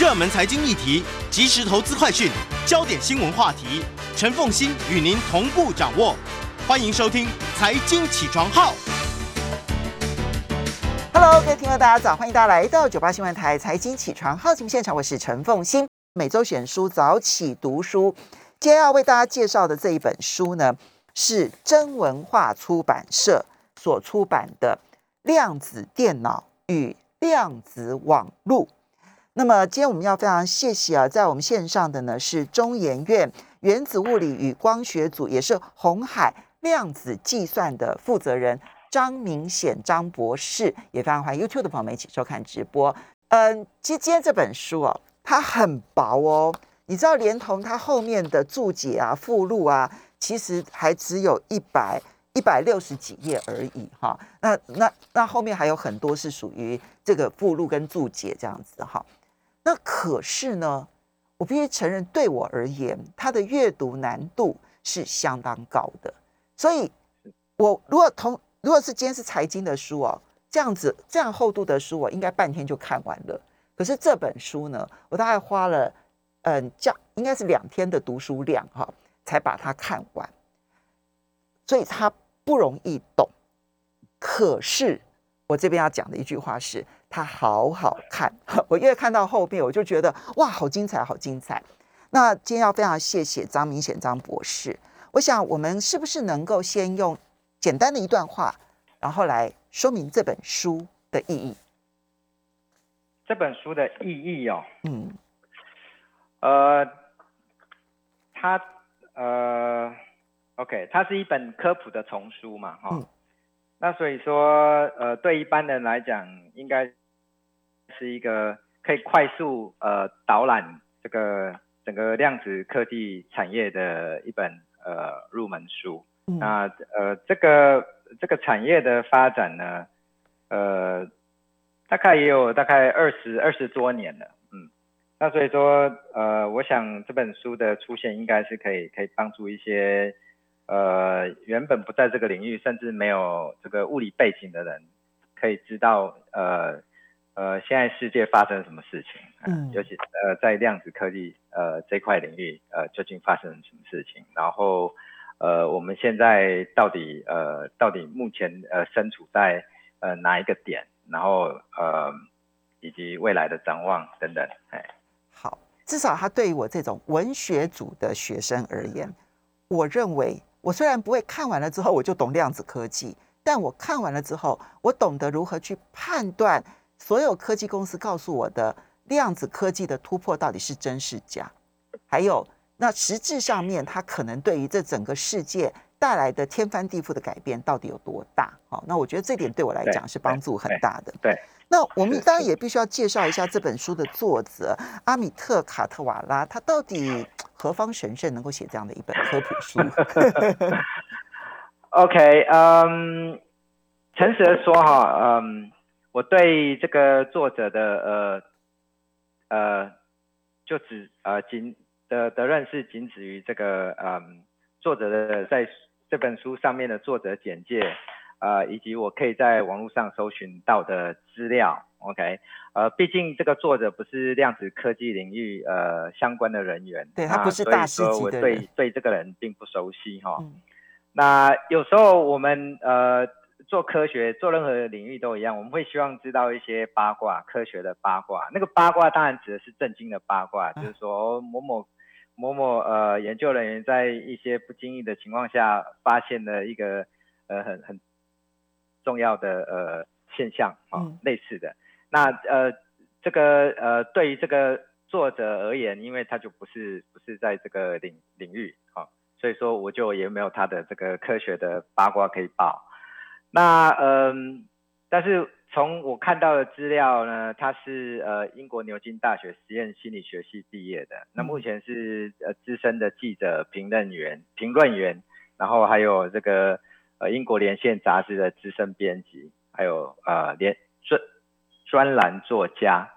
热门财经议题、即时投资快讯、焦点新闻话题，陈凤欣与您同步掌握。欢迎收听《财经起床号》。Hello，各位听众大家早，欢迎大家来到九八新闻台《财经起床号》节目现场，我是陈凤欣。每周选书早起读书，今天要为大家介绍的这一本书呢，是真文化出版社所出版的《量子电脑与量子网络》。那么今天我们要非常谢谢啊，在我们线上的呢是中研院原子物理与光学组，也是红海量子计算的负责人张明显张博士，也非常欢迎 YouTube 的朋友们一起收看直播。嗯，其实今天这本书哦，它很薄哦，你知道，连同它后面的注解啊、附录啊，其实还只有一百一百六十几页而已哈。那那那后面还有很多是属于这个附录跟注解这样子哈。那可是呢，我必须承认，对我而言，它的阅读难度是相当高的。所以，我如果同如果是今天是财经的书哦，这样子这样厚度的书，我应该半天就看完了。可是这本书呢，我大概花了嗯，叫应该是两天的读书量哈，才把它看完。所以它不容易懂。可是我这边要讲的一句话是。它好好看，我越看到后面，我就觉得哇，好精彩，好精彩。那今天要非常谢谢张明显张博士。我想我们是不是能够先用简单的一段话，然后来说明这本书的意义？这本书的意义哦，嗯，呃，它呃，OK，它是一本科普的丛书嘛，哈。那所以说，呃，对一般人来讲，应该。是一个可以快速呃导览这个整个量子科技产业的一本呃入门书。那呃这个这个产业的发展呢，呃大概也有大概二十二十多年了，嗯。那所以说呃我想这本书的出现应该是可以可以帮助一些呃原本不在这个领域甚至没有这个物理背景的人，可以知道呃。呃，现在世界发生了什么事情？嗯，尤其呃，在量子科技呃这块领域，呃，究竟发生了什么事情？然后，呃，我们现在到底呃，到底目前呃，身处在呃哪一个点？然后呃，以及未来的展望等等。哎，好，至少他对于我这种文学组的学生而言，我认为我虽然不会看完了之后我就懂量子科技，但我看完了之后，我懂得如何去判断。所有科技公司告诉我的量子科技的突破到底是真是假？还有，那实质上面它可能对于这整个世界带来的天翻地覆的改变到底有多大？哦，那我觉得这点对我来讲是帮助很大的。对，那我们当然也必须要介绍一下这本书的作者阿米特卡特瓦拉，他到底何方神圣能够写这样的一本科普书？OK，嗯，诚实的说哈，嗯。我对这个作者的呃呃，就只呃仅的的认识仅止于这个嗯作者的在这本书上面的作者简介呃，以及我可以在网络上搜寻到的资料。OK，呃，毕竟这个作者不是量子科技领域呃相关的人员，对他不是大师级的，对对这个人并不熟悉哈。那有时候我们呃。做科学，做任何领域都一样，我们会希望知道一些八卦，科学的八卦。那个八卦当然指的是震惊的八卦，就是说某某某某呃研究人员在一些不经意的情况下发现了一个呃很很重要的呃现象啊，类似的。那呃这个呃对于这个作者而言，因为他就不是不是在这个领领域啊，所以说我就也没有他的这个科学的八卦可以报。那嗯，但是从我看到的资料呢，他是呃英国牛津大学实验心理学系毕业的。那目前是呃资深的记者、评论员、评论员，然后还有这个呃英国连线杂志的资深编辑，还有呃连专专栏作家。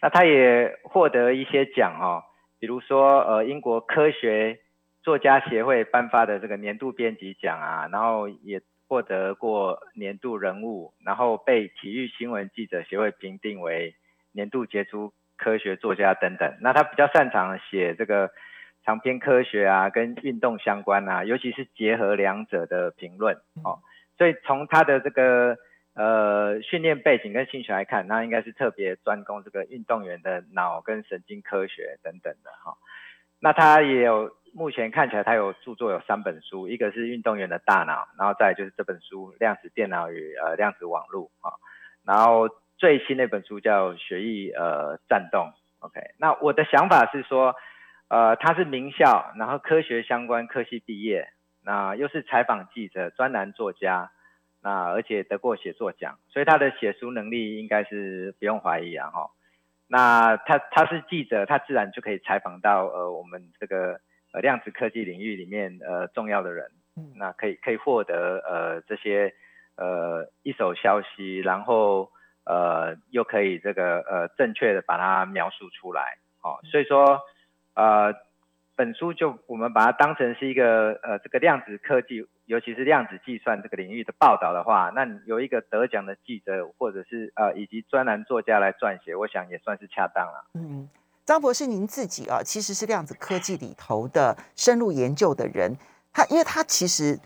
那他也获得一些奖哦，比如说呃英国科学作家协会颁发的这个年度编辑奖啊，然后也。获得过年度人物，然后被体育新闻记者协会评定为年度杰出科学作家等等。那他比较擅长写这个长篇科学啊，跟运动相关啊，尤其是结合两者的评论哦。所以从他的这个呃训练背景跟兴趣来看，那应该是特别专攻这个运动员的脑跟神经科学等等的哈。那他也有。目前看起来，他有著作有三本书，一个是运动员的大脑，然后再就是这本书《量子电脑与呃量子网络》啊，然后最新那本书叫《学艺呃战动》。OK，那我的想法是说，呃，他是名校，然后科学相关科系毕业，那又是采访记者、专栏作家，那而且得过写作奖，所以他的写书能力应该是不用怀疑啊哈。那他他是记者，他自然就可以采访到呃我们这个。呃，量子科技领域里面呃重要的人，那可以可以获得呃这些呃一手消息，然后呃又可以这个呃正确的把它描述出来，哦，所以说呃本书就我们把它当成是一个呃这个量子科技，尤其是量子计算这个领域的报道的话，那有一个得奖的记者或者是呃以及专栏作家来撰写，我想也算是恰当了。嗯。张博士，您自己啊，其实是量子科技里头的深入研究的人。他，因为他其实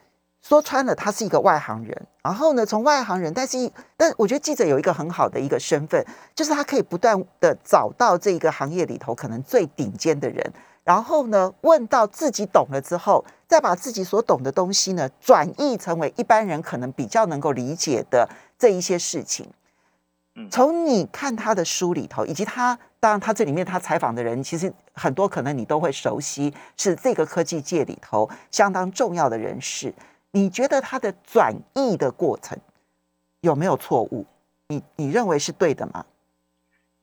说穿了，他是一个外行人。然后呢，从外行人，但是，但我觉得记者有一个很好的一个身份，就是他可以不断的找到这个行业里头可能最顶尖的人，然后呢，问到自己懂了之后，再把自己所懂的东西呢，转译成为一般人可能比较能够理解的这一些事情。从你看他的书里头，以及他当然他这里面他采访的人，其实很多可能你都会熟悉，是这个科技界里头相当重要的人士。你觉得他的转译的过程有没有错误？你你认为是对的吗？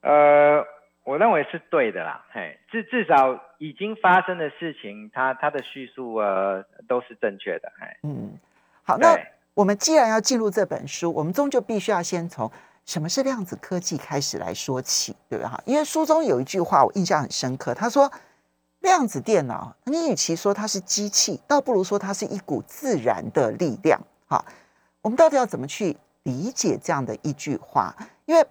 呃，我认为是对的啦。嘿，至至少已经发生的事情，他他的叙述呃都是正确的。嘿，嗯，好，那我们既然要进入这本书，我们终究必须要先从。什么是量子科技？开始来说起，对不对哈？因为书中有一句话我印象很深刻，他说：“量子电脑，你与其说它是机器，倒不如说它是一股自然的力量。”哈，我们到底要怎么去理解这样的一句话？因为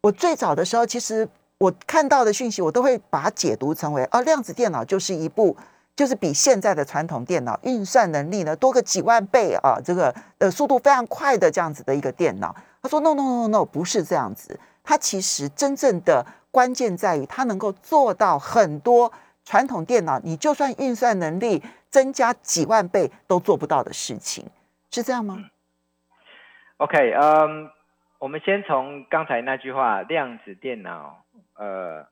我最早的时候，其实我看到的讯息，我都会把它解读成为：啊，量子电脑就是一部，就是比现在的传统电脑运算能力呢多个几万倍啊，这个呃速度非常快的这样子的一个电脑。他说：“No, no, no, no，不是这样子。他其实真正的关键在于，他能够做到很多传统电脑你就算运算能力增加几万倍都做不到的事情，是这样吗？”OK，嗯，我们先从刚才那句话，量子电脑，呃，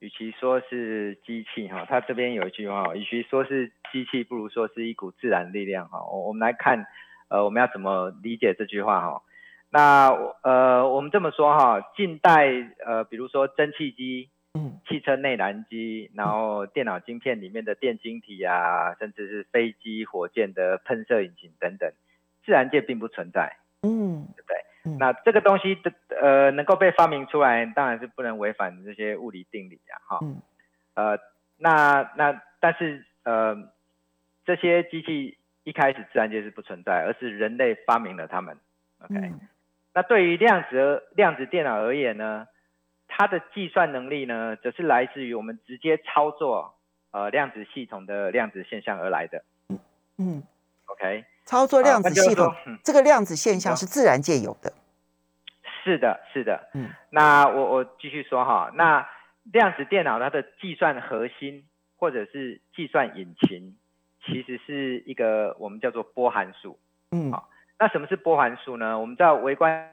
与其说是机器哈，它这边有一句话，与其说是机器，不如说是一股自然力量哈。我我们来看，呃，我们要怎么理解这句话哈？那呃，我们这么说哈，近代呃，比如说蒸汽机、嗯，汽车内燃机，然后电脑晶片里面的电晶体啊，甚至是飞机、火箭的喷射引擎等等，自然界并不存在，嗯，对不对？那这个东西的呃，能够被发明出来，当然是不能违反这些物理定理啊，哈，呃，那那但是呃，这些机器一开始自然界是不存在，而是人类发明了它们，OK。那对于量子量子电脑而言呢，它的计算能力呢，则是来自于我们直接操作呃量子系统的量子现象而来的。嗯，OK，操作量子系统，这个量子现象是自然界有的。是的，是的。嗯，那我我继续说哈，那量子电脑它的计算核心或者是计算引擎，其实是一个我们叫做波函数。嗯，好。那什么是波函数呢？我们知道微观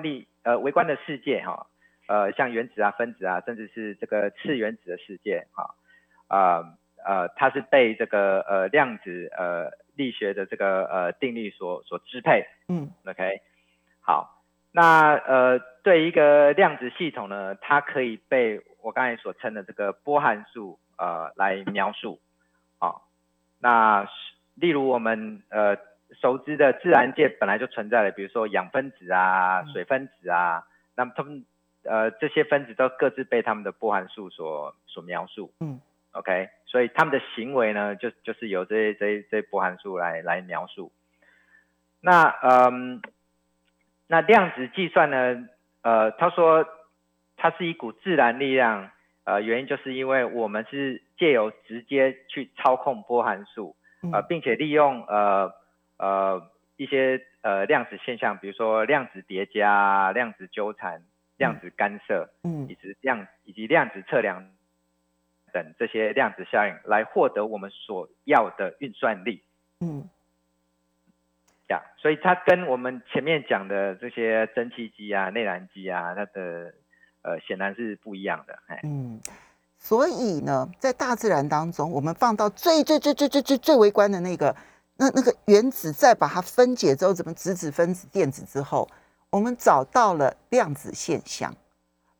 力，呃，微观的世界哈，呃，像原子啊、分子啊，甚至是这个次原子的世界哈，啊呃，它是被这个呃量子呃力学的这个呃定律所所支配。嗯，OK，好，那呃对一个量子系统呢，它可以被我刚才所称的这个波函数呃来描述。好，那例如我们呃。熟知的自然界本来就存在的，比如说氧分子啊、水分子啊，那么它们呃这些分子都各自被他们的波函数所所描述。嗯，OK，所以他们的行为呢，就就是由这些这些这些波函数来来描述。那嗯，那量子计算呢，呃，他说它是一股自然力量，呃，原因就是因为我们是借由直接去操控波函数，呃，并且利用呃呃一些呃量子现象，比如说量子叠加、量子纠缠、量子干涉，嗯，以及量以及量子测量等这些量子效应，来获得我们所要的运算力，嗯。呀，所以它跟我们前面讲的这些蒸汽机啊、内燃机啊，它的呃显然是不一样的。哎嗯，所以呢，在大自然当中，我们放到最最最最最最最微观的那个那那个原子，再把它分解之后，怎么质子、分子、电子之后，我们找到了量子现象，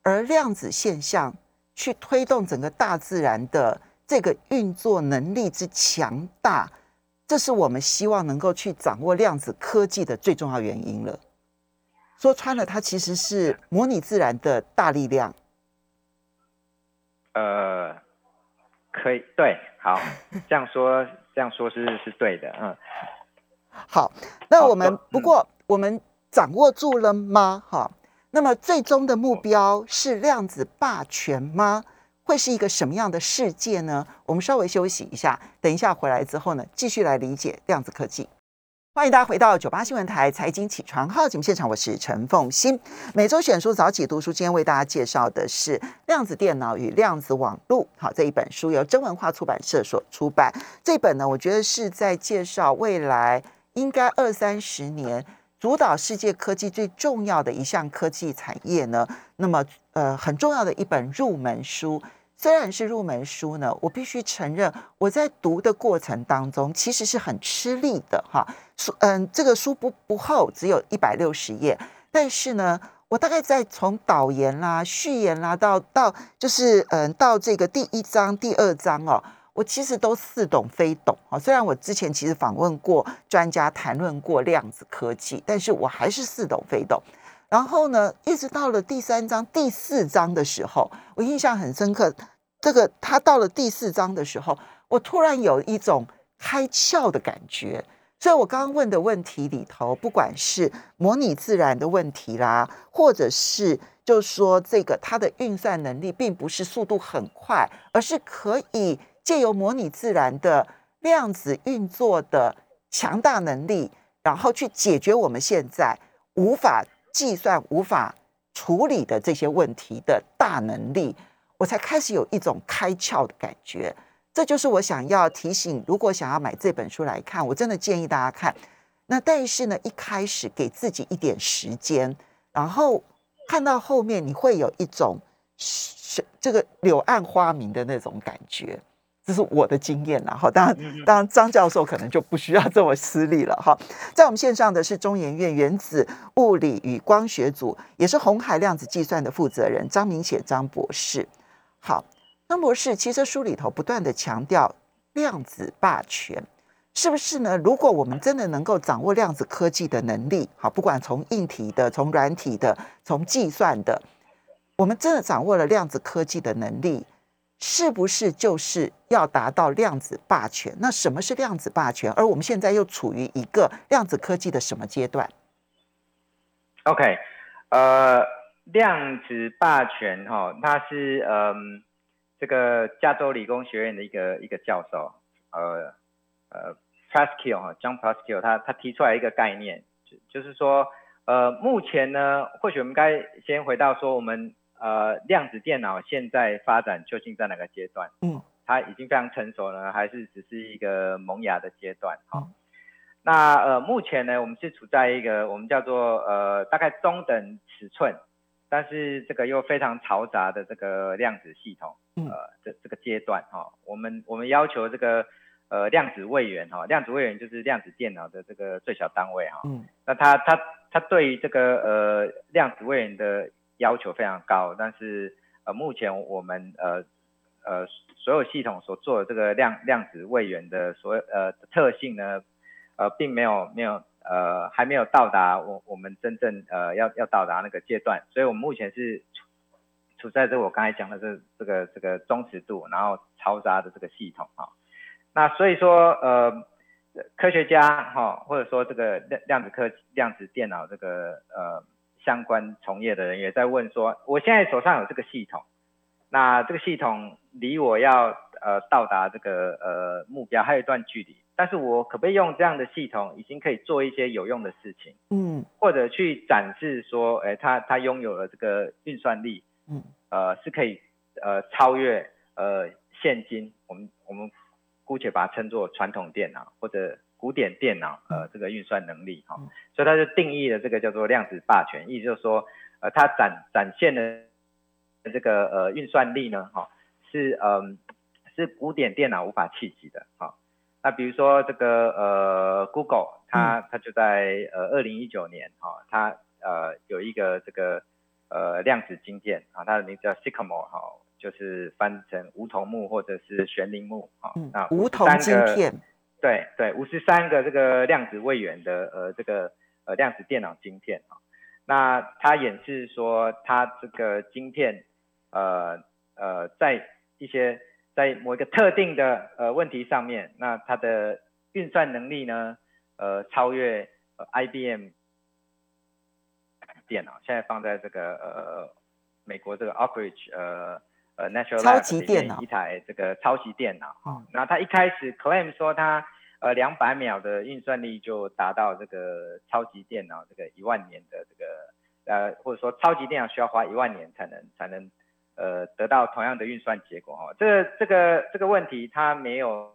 而量子现象去推动整个大自然的这个运作能力之强大。这是我们希望能够去掌握量子科技的最重要原因了。说穿了，它其实是模拟自然的大力量。呃，可以，对，好，这样说，这样说是是对的，嗯。好，那我们不过我们掌握住了吗？哈，那么最终的目标是量子霸权吗？会是一个什么样的世界呢？我们稍微休息一下，等一下回来之后呢，继续来理解量子科技。欢迎大家回到九八新闻台财经起床号节目现场，我是陈凤欣。每周选书早起读书，今天为大家介绍的是《量子电脑与量子网络》。好，这一本书由真文化出版社所出版。这本呢，我觉得是在介绍未来应该二三十年。主导世界科技最重要的一项科技产业呢，那么呃很重要的一本入门书，虽然是入门书呢，我必须承认我在读的过程当中其实是很吃力的哈。书嗯，这个书不不厚，只有一百六十页，但是呢，我大概在从导言啦、序言啦到到就是嗯到这个第一章、第二章哦。我其实都似懂非懂啊，虽然我之前其实访问过专家谈论过量子科技，但是我还是似懂非懂。然后呢，一直到了第三章、第四章的时候，我印象很深刻。这个他到了第四章的时候，我突然有一种开窍的感觉。所以我刚刚问的问题里头，不管是模拟自然的问题啦，或者是就是说这个它的运算能力并不是速度很快，而是可以。借由模拟自然的量子运作的强大能力，然后去解决我们现在无法计算、无法处理的这些问题的大能力，我才开始有一种开窍的感觉。这就是我想要提醒，如果想要买这本书来看，我真的建议大家看。那但是呢，一开始给自己一点时间，然后看到后面，你会有一种是这个柳暗花明的那种感觉。这是我的经验了哈，当然，当然张教授可能就不需要这么私利了哈。在我们线上的是中研院原子物理与光学组，也是红海量子计算的负责人张明显张博士。好，那博士，其实书里头不断的强调量子霸权，是不是呢？如果我们真的能够掌握量子科技的能力，好，不管从硬体的、从软体的、从计算的，我们真的掌握了量子科技的能力。是不是就是要达到量子霸权？那什么是量子霸权？而我们现在又处于一个量子科技的什么阶段？OK，呃，量子霸权哈，他是嗯，这个加州理工学院的一个一个教授，呃呃，Pascal 哈，John Pascal，他他提出来一个概念，就就是说，呃，目前呢，或许我们该先回到说我们。呃，量子电脑现在发展究竟在哪个阶段？嗯，它已经非常成熟呢，还是只是一个萌芽的阶段？好，那呃，目前呢，我们是处在一个我们叫做呃大概中等尺寸，但是这个又非常嘈杂的这个量子系统，呃，这这个阶段哈，我们我们要求这个呃量子位元哈，量子位元就是量子电脑的这个最小单位哈，嗯，那它它它对于这个呃量子位元的要求非常高，但是呃，目前我们呃呃所有系统所做的这个量量子位元的所有呃特性呢，呃，并没有没有呃还没有到达我我们真正呃要要到达那个阶段，所以我们目前是处在这我刚才讲的这这个这个忠实度，然后嘈杂的这个系统哈，那所以说呃科学家哈或者说这个量量子科量子电脑这个呃。相关从业的人也在问说，我现在手上有这个系统，那这个系统离我要呃到达这个呃目标还有一段距离，但是我可不可以用这样的系统，已经可以做一些有用的事情，嗯，或者去展示说，哎，他他拥有了这个运算力，嗯，呃，是可以呃超越呃现今我们我们姑且把它称作传统电脑或者。古典电脑，呃，这个运算能力，哈，所以他就定义了这个叫做量子霸权，意思就是说，呃，它展展现的这个呃运算力呢，哈，是嗯是古典电脑无法企及的，哈。那比如说这个呃 Google，它它就在呃二零一九年，哈，它呃有一个这个呃量子晶片，啊，它的名字叫 Sycamore，哈，就是翻成梧桐木或者是悬铃木，哈，那梧桐晶片。对对，五十三个这个量子位元的呃这个呃量子电脑晶片啊，那它演示说它这个晶片呃呃在一些在某一个特定的呃问题上面，那它的运算能力呢呃超越 IBM 电脑，现在放在这个呃美国这个 Oak Ridge 呃。呃，Natural 超级电脑一台这个超级电脑啊，那它一开始 claim 说它呃两百秒的运算力就达到这个超级电脑这个一万年的这个呃或者说超级电脑需要花一万年才能才能呃得到同样的运算结果哈，这个这个这个问题它没有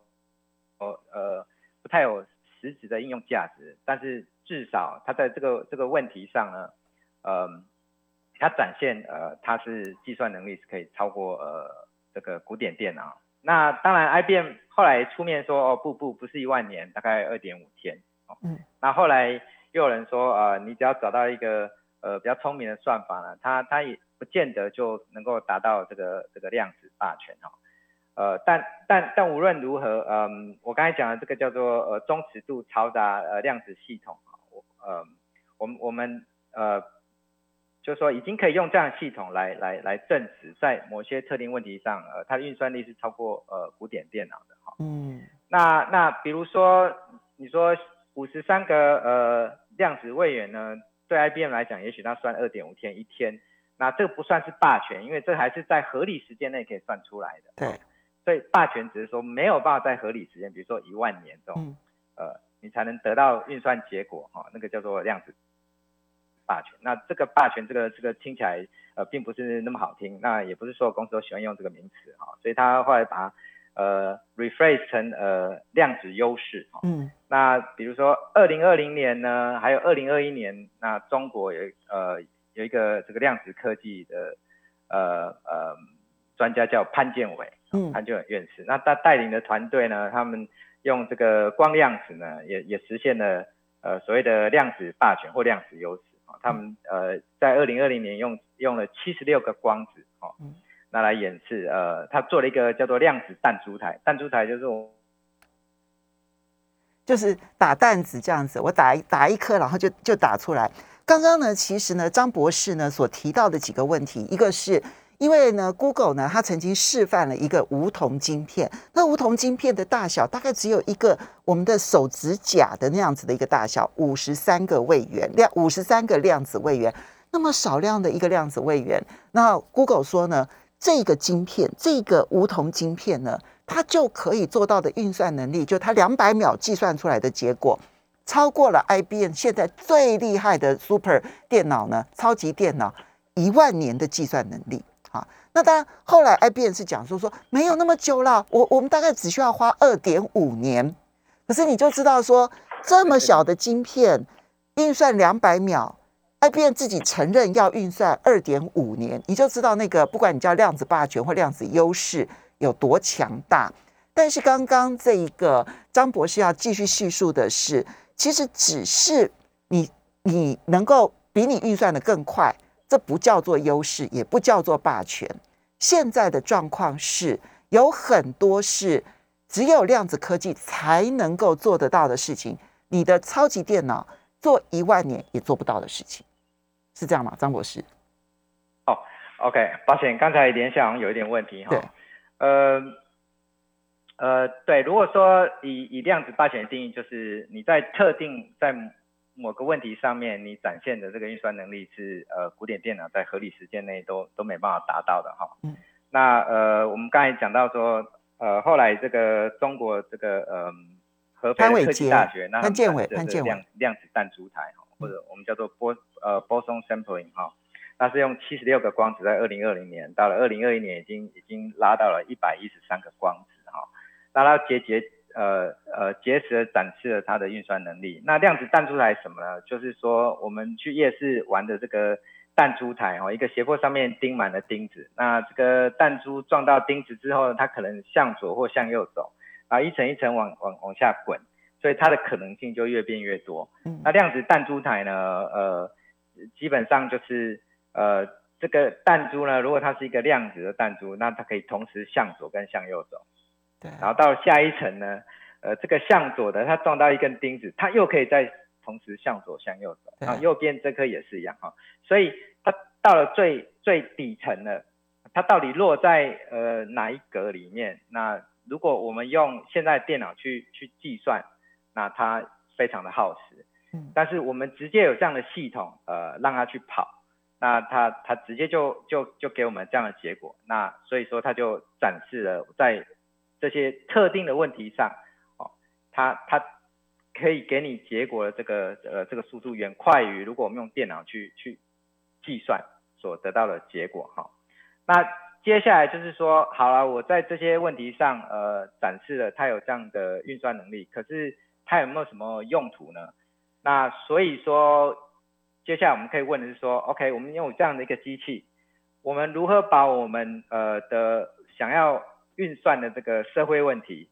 呃呃不太有实质的应用价值，但是至少它在这个这个问题上呢，嗯。它展现呃，它是计算能力是可以超过呃这个古典电脑。那当然，IBM 后来出面说哦不不不是一万年，大概二点五天。嗯。那后来又有人说呃，你只要找到一个呃比较聪明的算法呢，它它也不见得就能够达到这个这个量子霸权哈。呃，但但但无论如何，嗯，我刚才讲的这个叫做呃中尺度嘈杂呃量子系统啊，我呃我们我们呃。就说，已经可以用这样的系统来来来证实，在某些特定问题上，呃，它的运算力是超过呃古典电脑的哈。嗯。那那比如说，你说五十三个呃量子位元呢，对 IBM 来讲，也许它算二点五天一天，那这个不算是霸权，因为这还是在合理时间内可以算出来的。对。所以霸权只是说没有办法在合理时间，比如说一万年中，呃，你才能得到运算结果哈，那个叫做量子。霸权，那这个霸权，这个这个听起来呃并不是那么好听，那也不是所有公司都喜欢用这个名词哈，所以他后来把呃 rephrase 成呃量子优势哈，嗯，那比如说二零二零年呢，还有二零二一年，那中国有呃有一个这个量子科技的呃呃专家叫潘建伟，嗯，潘建伟院士，那他带领的团队呢，他们用这个光量子呢，也也实现了呃所谓的量子霸权或量子优势。啊。他们呃在二零二零年用用了七十六个光子哦，那来演示呃，他做了一个叫做量子弹珠台，弹珠台就是我就是打弹子这样子，我打打一颗，然后就就打出来。刚刚呢，其实呢，张博士呢所提到的几个问题，一个是。因为呢，Google 呢，它曾经示范了一个梧桐晶片。那梧桐晶片的大小大概只有一个我们的手指甲的那样子的一个大小，五十三个位元量，五十三个量子位元，那么少量的一个量子位元。那 Google 说呢，这个晶片，这个梧桐晶片呢，它就可以做到的运算能力，就它两百秒计算出来的结果，超过了 IBM 现在最厉害的 Super 电脑呢，超级电脑一万年的计算能力啊。那当然，后来 IBM 是讲说说没有那么久了，我我们大概只需要花二点五年。可是你就知道说，这么小的晶片运算两百秒，IBM 自己承认要运算二点五年，你就知道那个不管你叫量子霸权或量子优势有多强大。但是刚刚这一个张博士要继续叙述的是，其实只是你你能够比你预算的更快。这不叫做优势，也不叫做霸权。现在的状况是有很多是只有量子科技才能够做得到的事情，你的超级电脑做一万年也做不到的事情，是这样吗？张博士？哦，OK，抱歉，刚才联想有一点问题哈。对。呃呃，对，如果说以以量子霸权定义，就是你在特定在某个问题上面你展现的这个运算能力是呃古典电脑在合理时间内都都没办法达到的哈。嗯。那呃我们刚才讲到说呃后来这个中国这个呃合肥科技大学那潘建伟潘建伟量量子弹珠台哈或者我们叫做波呃波松 sampling 哈，那是用七十六个光子在二零二零年到了二零二一年已经已经拉到了一百一十三个光子哈，那它结节。呃呃，结实的展示了它的运算能力。那量子弹珠台什么呢？就是说我们去夜市玩的这个弹珠台哦，一个斜坡上面钉满了钉子。那这个弹珠撞到钉子之后，它可能向左或向右走，啊，一层一层往往往下滚，所以它的可能性就越变越多。那量子弹珠台呢？呃，基本上就是呃这个弹珠呢，如果它是一个量子的弹珠，那它可以同时向左跟向右走。然后到下一层呢，呃，这个向左的它撞到一根钉子，它又可以再同时向左向右走，然后，右边这颗也是一样哈，所以它到了最最底层了，它到底落在呃哪一格里面？那如果我们用现在电脑去去计算，那它非常的耗时，嗯，但是我们直接有这样的系统，呃，让它去跑，那它它直接就就就给我们这样的结果，那所以说它就展示了在这些特定的问题上，哦，它它可以给你结果的这个呃这个速度远快于如果我们用电脑去去计算所得到的结果哈。那接下来就是说，好了，我在这些问题上呃展示了它有这样的运算能力，可是它有没有什么用途呢？那所以说，接下来我们可以问的是说，OK，我们拥有这样的一个机器，我们如何把我们呃的想要运算的这个社会问题，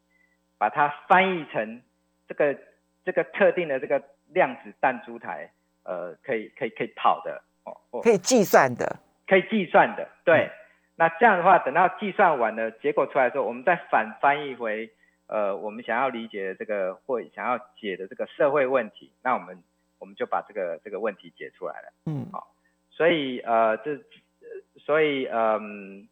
把它翻译成这个这个特定的这个量子弹珠台，呃，可以可以可以跑的哦，可以计算的，可以计算的，对。那这样的话，等到计算完了结果出来之后，我们再反翻译回呃我们想要理解的这个或想要解的这个社会问题，那我们我们就把这个这个问题解出来了。嗯，好，所以呃这所以嗯。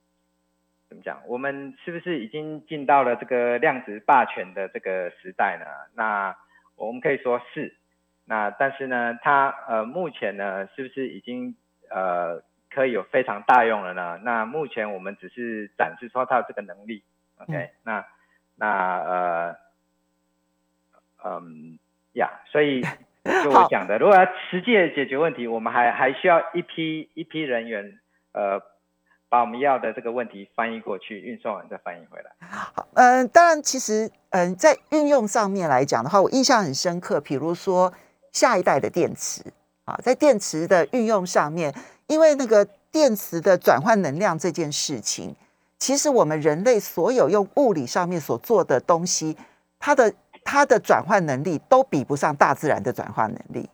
怎么讲？我们是不是已经进到了这个量子霸权的这个时代呢？那我们可以说是。那但是呢，它呃目前呢，是不是已经呃可以有非常大用了呢？那目前我们只是展示说它这个能力。OK，那那呃嗯呀，所以 就我讲的，如果要实际的解决问题，我们还还需要一批一批人员呃。把我们要的这个问题翻译过去，运算完再翻译回来。好，嗯，当然，其实，嗯，在运用上面来讲的话，我印象很深刻。比如说，下一代的电池啊，在电池的运用上面，因为那个电池的转换能量这件事情，其实我们人类所有用物理上面所做的东西，它的它的转换能力都比不上大自然的转换能力。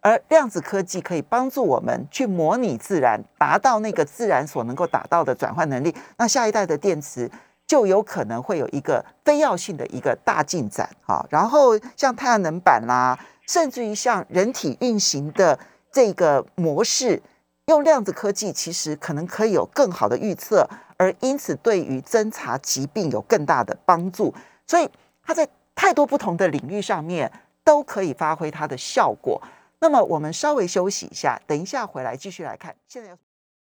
而量子科技可以帮助我们去模拟自然，达到那个自然所能够达到的转换能力。那下一代的电池就有可能会有一个非要性的一个大进展哈。然后像太阳能板啦，甚至于像人体运行的这个模式，用量子科技其实可能可以有更好的预测，而因此对于侦查疾病有更大的帮助。所以它在太多不同的领域上面都可以发挥它的效果。那么我们稍微休息一下，等一下回来继续来看。现在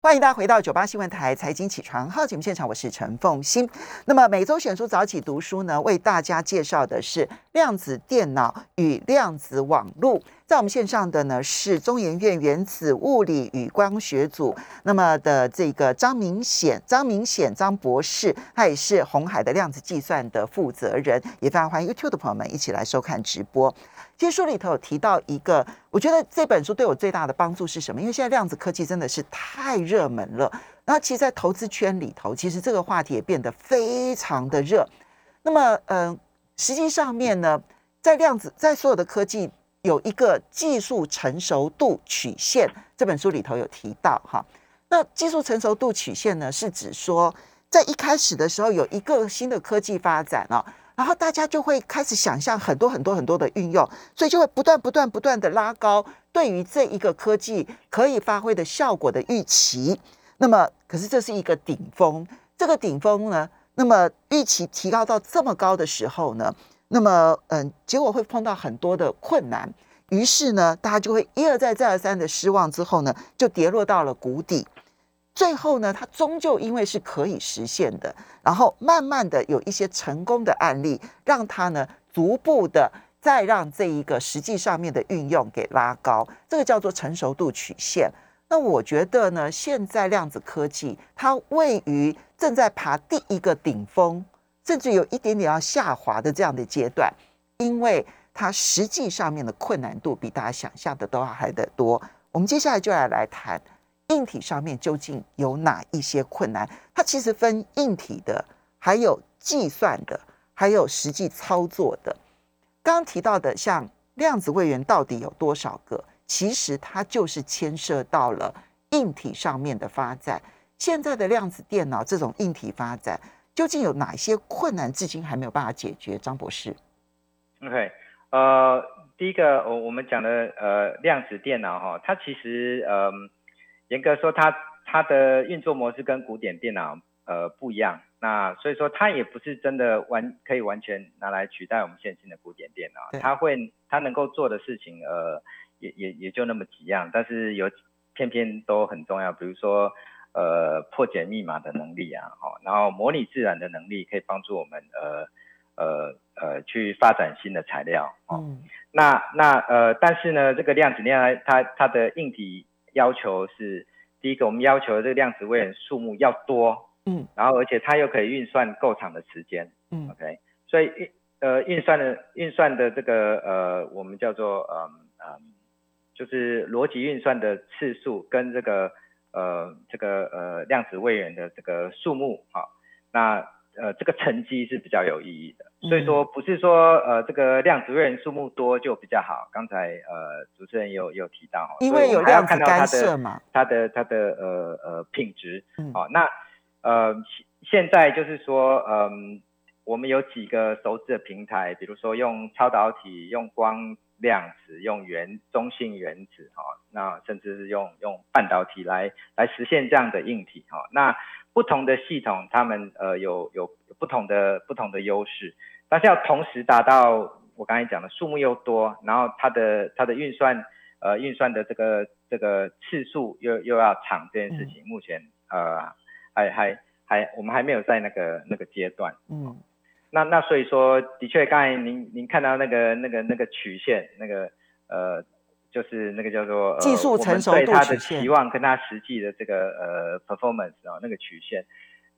欢迎大家回到九八新闻台财经起床号节目现场，我是陈凤欣。那么每周选书早起读书呢，为大家介绍的是量子电脑与量子网络。在我们线上的呢是中研院原子物理与光学组那么的这个张明显，张明显张博士，他也是红海的量子计算的负责人，也非常欢迎 YouTube 的朋友们一起来收看直播。其实书里头有提到一个，我觉得这本书对我最大的帮助是什么？因为现在量子科技真的是太热门了。然后，其实，在投资圈里头，其实这个话题也变得非常的热。那么，嗯，实际上面呢，在量子，在所有的科技有一个技术成熟度曲线，这本书里头有提到哈。那技术成熟度曲线呢，是指说，在一开始的时候，有一个新的科技发展啊。然后大家就会开始想象很多很多很多的运用，所以就会不断不断不断的拉高对于这一个科技可以发挥的效果的预期。那么，可是这是一个顶峰，这个顶峰呢，那么预期提高到这么高的时候呢，那么嗯，结果会碰到很多的困难，于是呢，大家就会一而再再而三的失望，之后呢，就跌落到了谷底。最后呢，它终究因为是可以实现的，然后慢慢的有一些成功的案例，让它呢逐步的再让这一个实际上面的运用给拉高，这个叫做成熟度曲线。那我觉得呢，现在量子科技它位于正在爬第一个顶峰，甚至有一点点要下滑的这样的阶段，因为它实际上面的困难度比大家想象的都要还得多。我们接下来就要来谈。硬体上面究竟有哪一些困难？它其实分硬体的，还有计算的，还有实际操作的。刚刚提到的，像量子位元到底有多少个？其实它就是牵涉到了硬体上面的发展。现在的量子电脑这种硬体发展，究竟有哪些困难，至今还没有办法解决？张博士，OK，呃，第一个，我我们讲的呃量子电脑哈，它其实嗯。严格说，它它的运作模式跟古典电脑呃不一样，那所以说它也不是真的完可以完全拿来取代我们现今的古典电脑。它会它能够做的事情呃也也也就那么几样，但是有偏偏都很重要，比如说呃破解密码的能力啊，哦，然后模拟自然的能力可以帮助我们呃呃呃去发展新的材料。嗯，那那呃但是呢，这个量子电脑它它的硬体。要求是第一个，我们要求这个量子位元数目要多，嗯，然后而且它又可以运算够长的时间，嗯，OK，所以运呃运算的运算的这个呃我们叫做嗯嗯，就是逻辑运算的次数跟这个呃这个呃量子位元的这个数目哈，那。呃，这个乘积是比较有意义的，所以说不是说呃这个量子位元数目多就比较好。刚才呃主持人有有提到，因为有量子干涉嘛，它的它的呃呃品质，好，那呃现在就是说，嗯，我们有几个熟知的平台，比如说用超导体、用光量子、用原中性原子，哈，那甚至是用用半导体来来实现这样的硬体，哈，那。不同的系统，他们呃有有不同的不同的优势，但是要同时达到我刚才讲的数目又多，然后它的它的运算呃运算的这个这个次数又又要长这件事情，目前呃还还还我们还没有在那个那个阶段，嗯，那那所以说的确刚才您您看到那个那个那个曲线那个呃。就是那个叫做技术成熟度的期望跟它实际的这个呃 performance 啊那个曲线，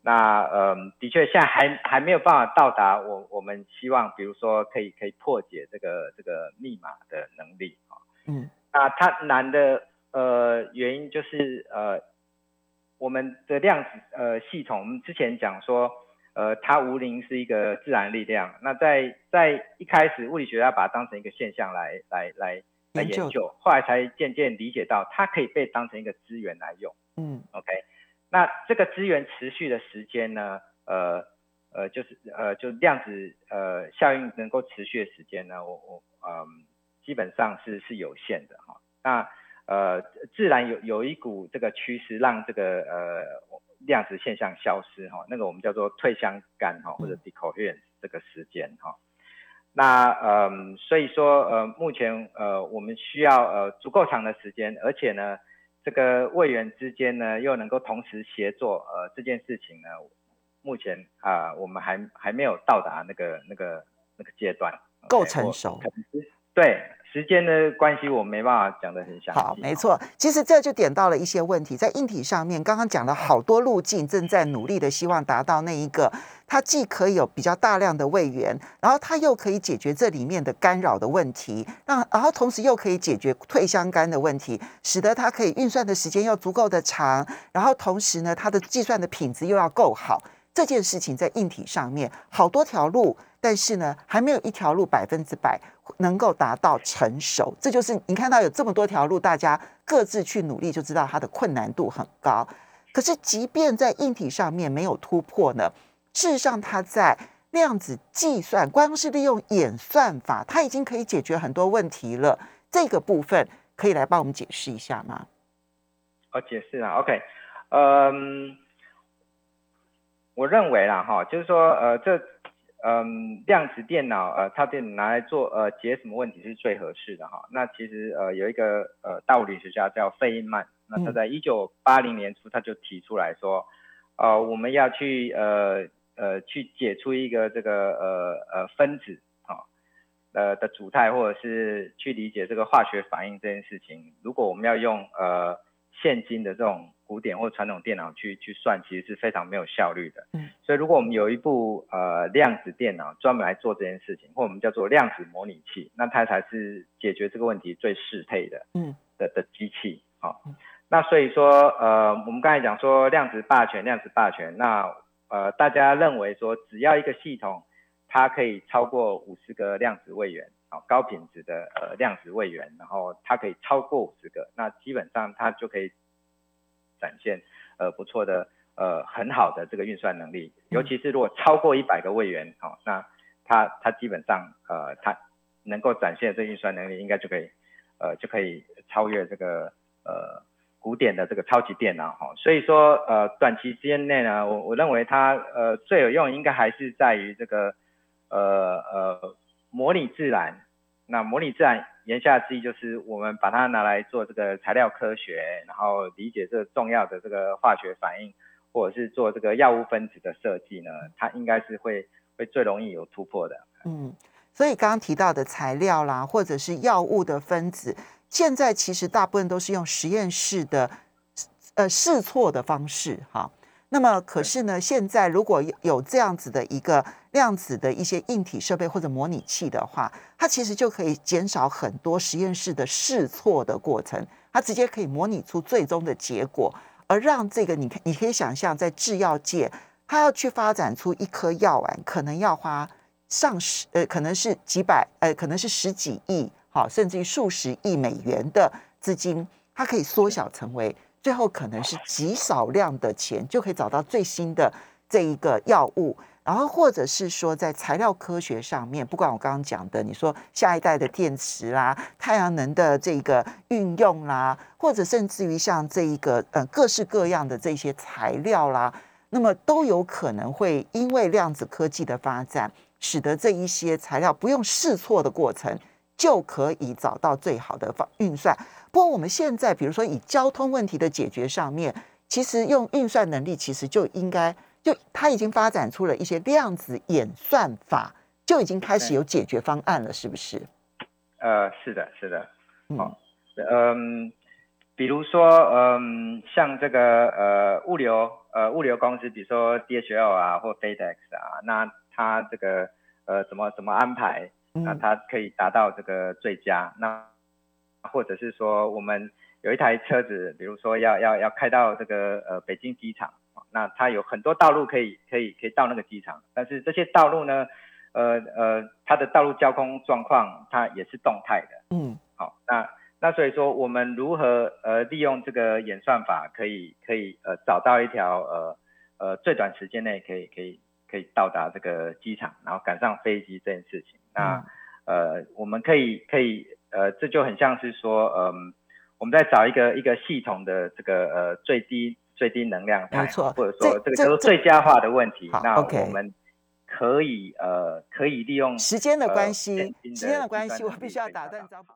那嗯的确现在还还没有办法到达我我们希望，比如说可以可以破解这个这个密码的能力啊，嗯，那它难的呃原因就是呃我们的量子呃系统，我们之前讲说呃它无零是一个自然力量，那在在一开始物理学家把它当成一个现象来来来。来研究，后来才渐渐理解到，它可以被当成一个资源来用。嗯，OK，那这个资源持续的时间呢？呃呃，就是呃，就量子呃效应能够持续的时间呢？我我嗯，基本上是是有限的哈。那呃，自然有有一股这个趋势，让这个呃量子现象消失哈。那个我们叫做退相干哈，或者 decoherence 这个时间哈。那嗯，所以说呃，目前呃，我们需要呃足够长的时间，而且呢，这个位员之间呢又能够同时协作，呃，这件事情呢，目前啊，我们还还没有到达那个那个那个阶段，够成熟，对。时间的关系，我没办法讲得很详细。好，没错，其实这就点到了一些问题，在硬体上面，刚刚讲了好多路径，正在努力的希望达到那一个，它既可以有比较大量的位元，然后它又可以解决这里面的干扰的问题，让然后同时又可以解决退相干的问题，使得它可以运算的时间又足够的长，然后同时呢，它的计算的品质又要够好。这件事情在硬体上面好多条路，但是呢，还没有一条路百分之百能够达到成熟。这就是你看到有这么多条路，大家各自去努力，就知道它的困难度很高。可是，即便在硬体上面没有突破呢，事实上，它在量子计算，光是利用演算法，它已经可以解决很多问题了。这个部分可以来帮我们解释一下吗？哦，解释啊，OK，嗯。我认为啦，哈，就是说，呃，这，嗯，量子电脑呃，它电拿来做呃解什么问题是最合适的哈？那其实呃有一个呃大物理学家叫费因曼，那他在一九八零年初他就提出来说，呃我们要去呃呃去解出一个这个呃呃分子啊呃的主态，或者是去理解这个化学反应这件事情，如果我们要用呃现今的这种古典或传统电脑去去算，其实是非常没有效率的。嗯，所以如果我们有一部呃量子电脑专门来做这件事情，或我们叫做量子模拟器，那它才是解决这个问题最适配的。嗯，的的机器。好，那所以说呃，我们刚才讲说量子霸权，量子霸权，那呃大家认为说只要一个系统它可以超过五十个量子位元，啊高品质的呃量子位元，然后它可以超过五十个，那基本上它就可以。展现呃不错的呃很好的这个运算能力，尤其是如果超过一百个位元，好，那它它基本上呃它能够展现这运算能力，应该就可以呃就可以超越这个呃古典的这个超级电脑哈。所以说呃短期之间内呢，我我认为它呃最有用应该还是在于这个呃呃模拟自然。那模拟自然言下之意就是我们把它拿来做这个材料科学，然后理解这重要的这个化学反应，或者是做这个药物分子的设计呢，它应该是会会最容易有突破的。嗯，所以刚刚提到的材料啦，或者是药物的分子，现在其实大部分都是用实验室的呃试错的方式哈。那么可是呢，现在如果有这样子的一个量子的一些硬体设备或者模拟器的话，它其实就可以减少很多实验室的试错的过程，它直接可以模拟出最终的结果，而让这个你看，你可以想象在制药界，它要去发展出一颗药丸，可能要花上十呃，可能是几百呃，可能是十几亿，好，甚至于数十亿美元的资金，它可以缩小成为。最后可能是极少量的钱就可以找到最新的这一个药物，然后或者是说在材料科学上面，不管我刚刚讲的，你说下一代的电池啦、太阳能的这个运用啦，或者甚至于像这一个呃各式各样的这些材料啦，那么都有可能会因为量子科技的发展，使得这一些材料不用试错的过程。就可以找到最好的方运算。不过我们现在，比如说以交通问题的解决上面，其实用运算能力，其实就应该就它已经发展出了一些量子演算法，就已经开始有解决方案了，是不是？呃，是的，是的。好，嗯，比如说，嗯，像这个呃物流呃物流公司，比如说 DHL 啊或 FedEx 啊，那它这个呃怎么怎么安排？那它可以达到这个最佳，那或者是说我们有一台车子，比如说要要要开到这个呃北京机场，那它有很多道路可以可以可以到那个机场，但是这些道路呢，呃呃它的道路交通状况它也是动态的，嗯，好，那那所以说我们如何呃利用这个演算法，可以可以呃找到一条呃呃最短时间内可以可以可以到达这个机场，然后赶上飞机这件事情。那呃，我们可以可以呃，这就很像是说，嗯，我们在找一个一个系统的这个呃最低最低能量没错，或者说这个叫做最佳化的问题。那我们可以呃可以利用时间的关系，时间的关系，我必须要打断招。